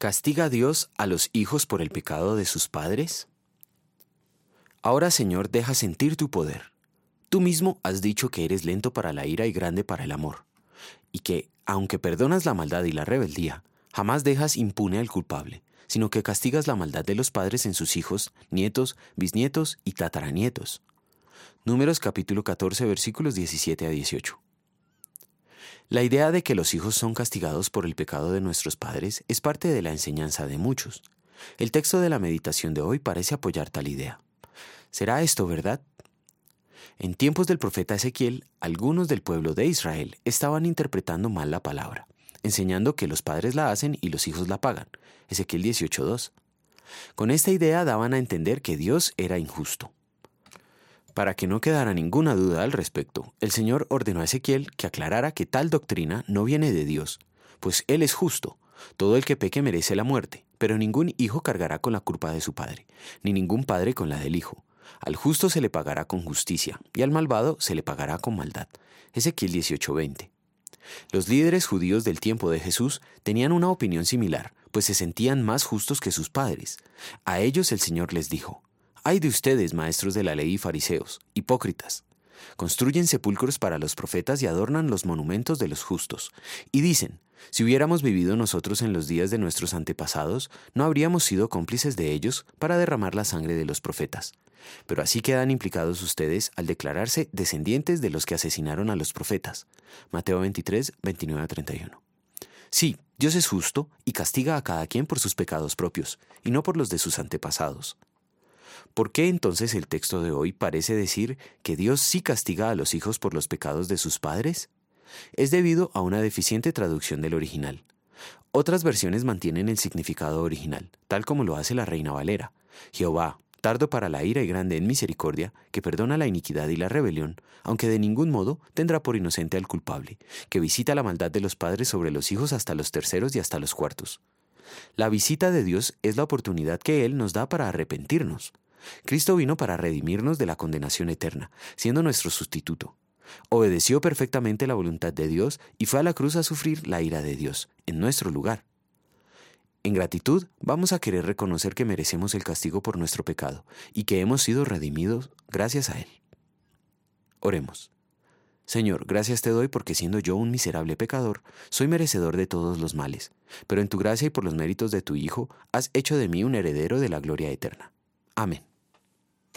¿Castiga Dios a los hijos por el pecado de sus padres? Ahora, Señor, deja sentir tu poder. Tú mismo has dicho que eres lento para la ira y grande para el amor, y que, aunque perdonas la maldad y la rebeldía, jamás dejas impune al culpable, sino que castigas la maldad de los padres en sus hijos, nietos, bisnietos y tataranietos. Números capítulo 14 versículos 17 a 18. La idea de que los hijos son castigados por el pecado de nuestros padres es parte de la enseñanza de muchos. El texto de la meditación de hoy parece apoyar tal idea. ¿Será esto verdad? En tiempos del profeta Ezequiel, algunos del pueblo de Israel estaban interpretando mal la palabra, enseñando que los padres la hacen y los hijos la pagan. Ezequiel 18.2. Con esta idea daban a entender que Dios era injusto. Para que no quedara ninguna duda al respecto, el Señor ordenó a Ezequiel que aclarara que tal doctrina no viene de Dios, pues Él es justo. Todo el que peque merece la muerte, pero ningún hijo cargará con la culpa de su padre, ni ningún padre con la del hijo. Al justo se le pagará con justicia, y al malvado se le pagará con maldad. Ezequiel 18:20. Los líderes judíos del tiempo de Jesús tenían una opinión similar, pues se sentían más justos que sus padres. A ellos el Señor les dijo, Ay de ustedes, maestros de la ley y fariseos, hipócritas. Construyen sepulcros para los profetas y adornan los monumentos de los justos. Y dicen, si hubiéramos vivido nosotros en los días de nuestros antepasados, no habríamos sido cómplices de ellos para derramar la sangre de los profetas. Pero así quedan implicados ustedes al declararse descendientes de los que asesinaron a los profetas. Mateo 23, 29 a 31. Sí, Dios es justo y castiga a cada quien por sus pecados propios, y no por los de sus antepasados. ¿Por qué entonces el texto de hoy parece decir que Dios sí castiga a los hijos por los pecados de sus padres? Es debido a una deficiente traducción del original. Otras versiones mantienen el significado original, tal como lo hace la Reina Valera. Jehová, tardo para la ira y grande en misericordia, que perdona la iniquidad y la rebelión, aunque de ningún modo tendrá por inocente al culpable, que visita la maldad de los padres sobre los hijos hasta los terceros y hasta los cuartos. La visita de Dios es la oportunidad que Él nos da para arrepentirnos. Cristo vino para redimirnos de la condenación eterna, siendo nuestro sustituto. Obedeció perfectamente la voluntad de Dios y fue a la cruz a sufrir la ira de Dios, en nuestro lugar. En gratitud vamos a querer reconocer que merecemos el castigo por nuestro pecado y que hemos sido redimidos gracias a Él. Oremos. Señor, gracias te doy porque siendo yo un miserable pecador, soy merecedor de todos los males, pero en tu gracia y por los méritos de tu Hijo, has hecho de mí un heredero de la gloria eterna. Amén.